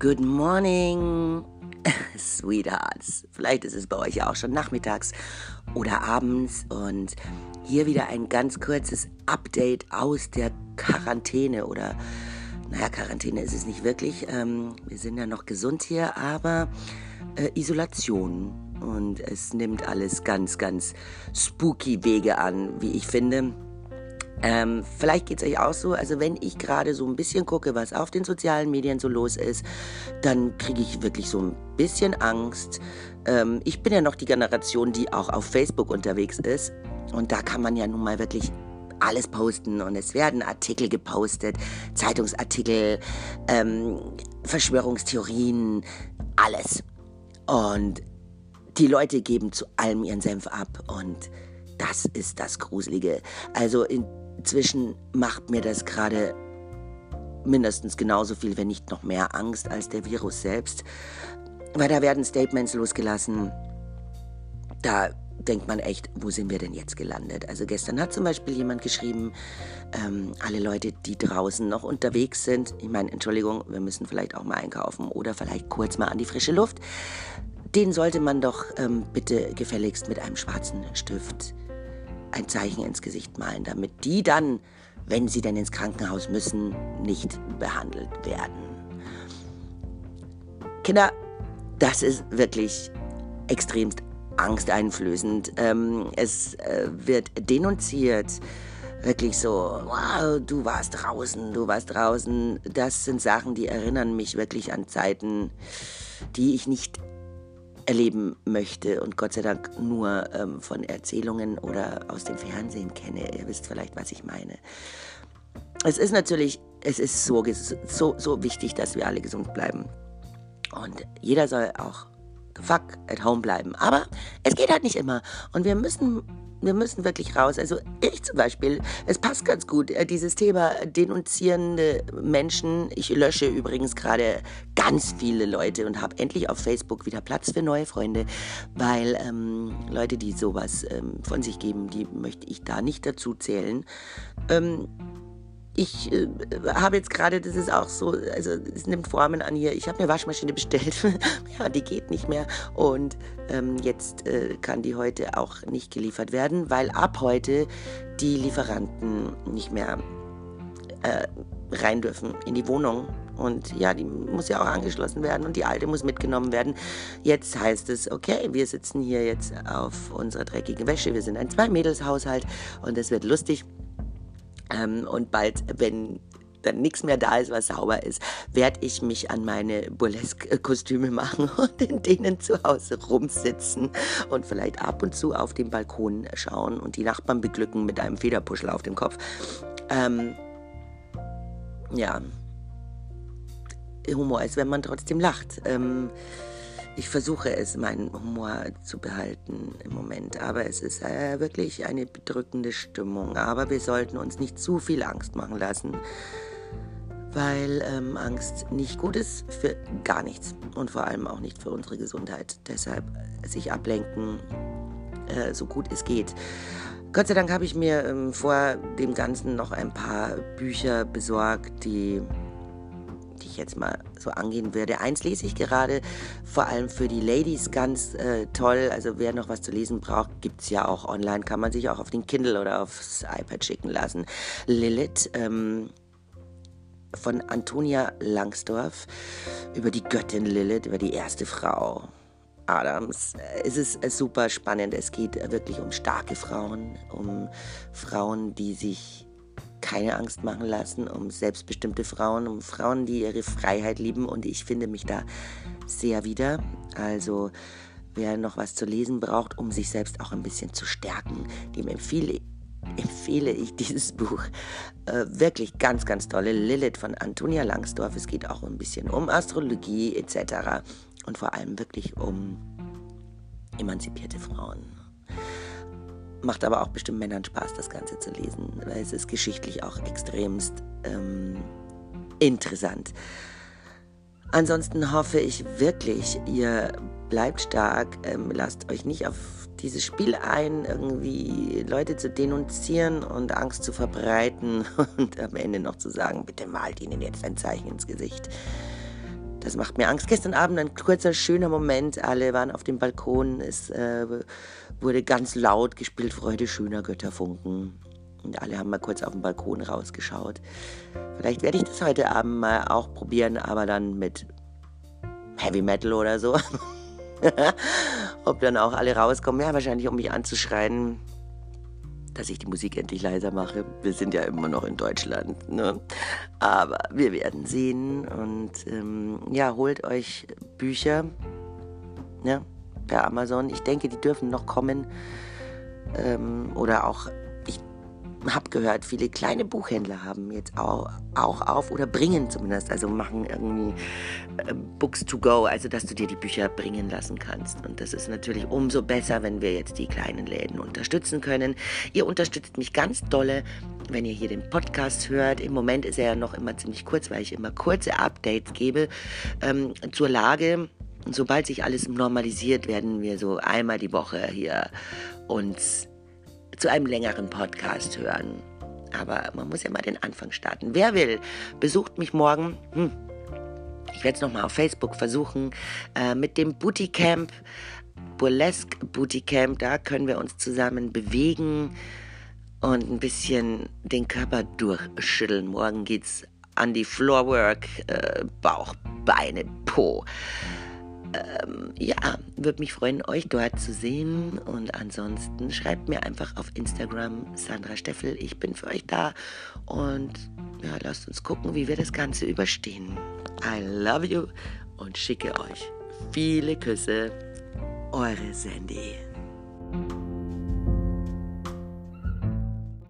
Good morning, Sweethearts. Vielleicht ist es bei euch ja auch schon nachmittags oder abends und hier wieder ein ganz kurzes Update aus der Quarantäne oder naja, Quarantäne ist es nicht wirklich. Ähm, wir sind ja noch gesund hier, aber äh, Isolation. Und es nimmt alles ganz, ganz spooky Wege an, wie ich finde. Ähm, vielleicht geht es euch auch so, also wenn ich gerade so ein bisschen gucke, was auf den sozialen Medien so los ist, dann kriege ich wirklich so ein bisschen Angst. Ähm, ich bin ja noch die Generation, die auch auf Facebook unterwegs ist. Und da kann man ja nun mal wirklich alles posten und es werden Artikel gepostet, Zeitungsartikel, ähm, Verschwörungstheorien, alles. Und die Leute geben zu allem ihren Senf ab und das ist das Gruselige. Also in, Inzwischen macht mir das gerade mindestens genauso viel, wenn nicht noch mehr Angst als der Virus selbst. Weil da werden Statements losgelassen. Da denkt man echt, wo sind wir denn jetzt gelandet? Also gestern hat zum Beispiel jemand geschrieben, ähm, alle Leute, die draußen noch unterwegs sind, ich meine, Entschuldigung, wir müssen vielleicht auch mal einkaufen oder vielleicht kurz mal an die frische Luft, den sollte man doch ähm, bitte gefälligst mit einem schwarzen Stift ein Zeichen ins Gesicht malen, damit die dann, wenn sie denn ins Krankenhaus müssen, nicht behandelt werden. Kinder, das ist wirklich extremst angsteinflößend. Ähm, es äh, wird denunziert. Wirklich so, wow, du warst draußen, du warst draußen. Das sind Sachen, die erinnern mich wirklich an Zeiten, die ich nicht erleben möchte und Gott sei Dank nur ähm, von Erzählungen oder aus dem Fernsehen kenne. Ihr wisst vielleicht, was ich meine. Es ist natürlich, es ist so, so, so wichtig, dass wir alle gesund bleiben. Und jeder soll auch fuck at home bleiben. Aber es geht halt nicht immer. Und wir müssen wir müssen wirklich raus. Also ich zum Beispiel, es passt ganz gut, äh, dieses Thema denunzierende Menschen. Ich lösche übrigens gerade ganz viele Leute und habe endlich auf Facebook wieder Platz für neue Freunde, weil ähm, Leute, die sowas ähm, von sich geben, die möchte ich da nicht dazu zählen. Ähm, ich äh, habe jetzt gerade, das ist auch so, also es nimmt Formen an hier. Ich habe eine Waschmaschine bestellt. ja, die geht nicht mehr. Und ähm, jetzt äh, kann die heute auch nicht geliefert werden, weil ab heute die Lieferanten nicht mehr äh, rein dürfen in die Wohnung. Und ja, die muss ja auch angeschlossen werden und die alte muss mitgenommen werden. Jetzt heißt es, okay, wir sitzen hier jetzt auf unserer dreckigen Wäsche. Wir sind ein Zwei-Mädels-Haushalt und es wird lustig. Ähm, und bald, wenn dann nichts mehr da ist, was sauber ist, werde ich mich an meine Burlesque-Kostüme machen und in denen zu Hause rumsitzen und vielleicht ab und zu auf den Balkon schauen und die Nachbarn beglücken mit einem Federpuschel auf dem Kopf. Ähm, ja, Humor ist, wenn man trotzdem lacht. Ähm, ich versuche es, meinen Humor zu behalten im Moment, aber es ist äh, wirklich eine bedrückende Stimmung. Aber wir sollten uns nicht zu viel Angst machen lassen, weil ähm, Angst nicht gut ist für gar nichts und vor allem auch nicht für unsere Gesundheit. Deshalb sich ablenken, äh, so gut es geht. Gott sei Dank habe ich mir ähm, vor dem Ganzen noch ein paar Bücher besorgt, die jetzt mal so angehen werde. Eins lese ich gerade, vor allem für die Ladies ganz äh, toll. Also wer noch was zu lesen braucht, gibt es ja auch online, kann man sich auch auf den Kindle oder aufs iPad schicken lassen. Lilith ähm, von Antonia Langsdorff über die Göttin Lilith, über die erste Frau. Adams. Es ist super spannend. Es geht wirklich um starke Frauen, um Frauen, die sich keine Angst machen lassen, um selbstbestimmte Frauen, um Frauen, die ihre Freiheit lieben und ich finde mich da sehr wieder. Also wer noch was zu lesen braucht, um sich selbst auch ein bisschen zu stärken, dem empfehle, empfehle ich dieses Buch. Äh, wirklich ganz, ganz tolle. Lilith von Antonia Langsdorff. Es geht auch ein bisschen um Astrologie etc. Und vor allem wirklich um emanzipierte Frauen. Macht aber auch bestimmt Männern Spaß, das Ganze zu lesen, weil es ist geschichtlich auch extremst ähm, interessant. Ansonsten hoffe ich wirklich, ihr bleibt stark, ähm, lasst euch nicht auf dieses Spiel ein, irgendwie Leute zu denunzieren und Angst zu verbreiten und am Ende noch zu sagen, bitte malt ihnen jetzt ein Zeichen ins Gesicht. Das macht mir Angst. Gestern Abend ein kurzer, schöner Moment. Alle waren auf dem Balkon. Es äh, wurde ganz laut gespielt, Freude schöner Götterfunken. Und alle haben mal kurz auf den Balkon rausgeschaut. Vielleicht werde ich das heute Abend mal auch probieren, aber dann mit Heavy Metal oder so. Ob dann auch alle rauskommen. Ja, wahrscheinlich, um mich anzuschreien dass ich die Musik endlich leiser mache. Wir sind ja immer noch in Deutschland. Ne? Aber wir werden sehen. Und ähm, ja, holt euch Bücher ne, per Amazon. Ich denke, die dürfen noch kommen. Ähm, oder auch habe gehört, viele kleine Buchhändler haben jetzt auch, auch auf oder bringen zumindest, also machen irgendwie äh, Books to go, also dass du dir die Bücher bringen lassen kannst. Und das ist natürlich umso besser, wenn wir jetzt die kleinen Läden unterstützen können. Ihr unterstützt mich ganz dolle, wenn ihr hier den Podcast hört. Im Moment ist er ja noch immer ziemlich kurz, weil ich immer kurze Updates gebe ähm, zur Lage. Sobald sich alles normalisiert, werden wir so einmal die Woche hier uns zu einem längeren Podcast hören. Aber man muss ja mal den Anfang starten. Wer will, besucht mich morgen. Hm. Ich werde es nochmal auf Facebook versuchen äh, mit dem Booty Camp, Burlesque Booty Camp. Da können wir uns zusammen bewegen und ein bisschen den Körper durchschütteln. Morgen geht's an die Floorwork, äh, Bauch, Beine, Po ähm, ja, würde mich freuen, euch dort zu sehen. Und ansonsten schreibt mir einfach auf Instagram Sandra Steffel. Ich bin für euch da. Und ja, lasst uns gucken, wie wir das Ganze überstehen. I love you und schicke euch viele Küsse. Eure Sandy.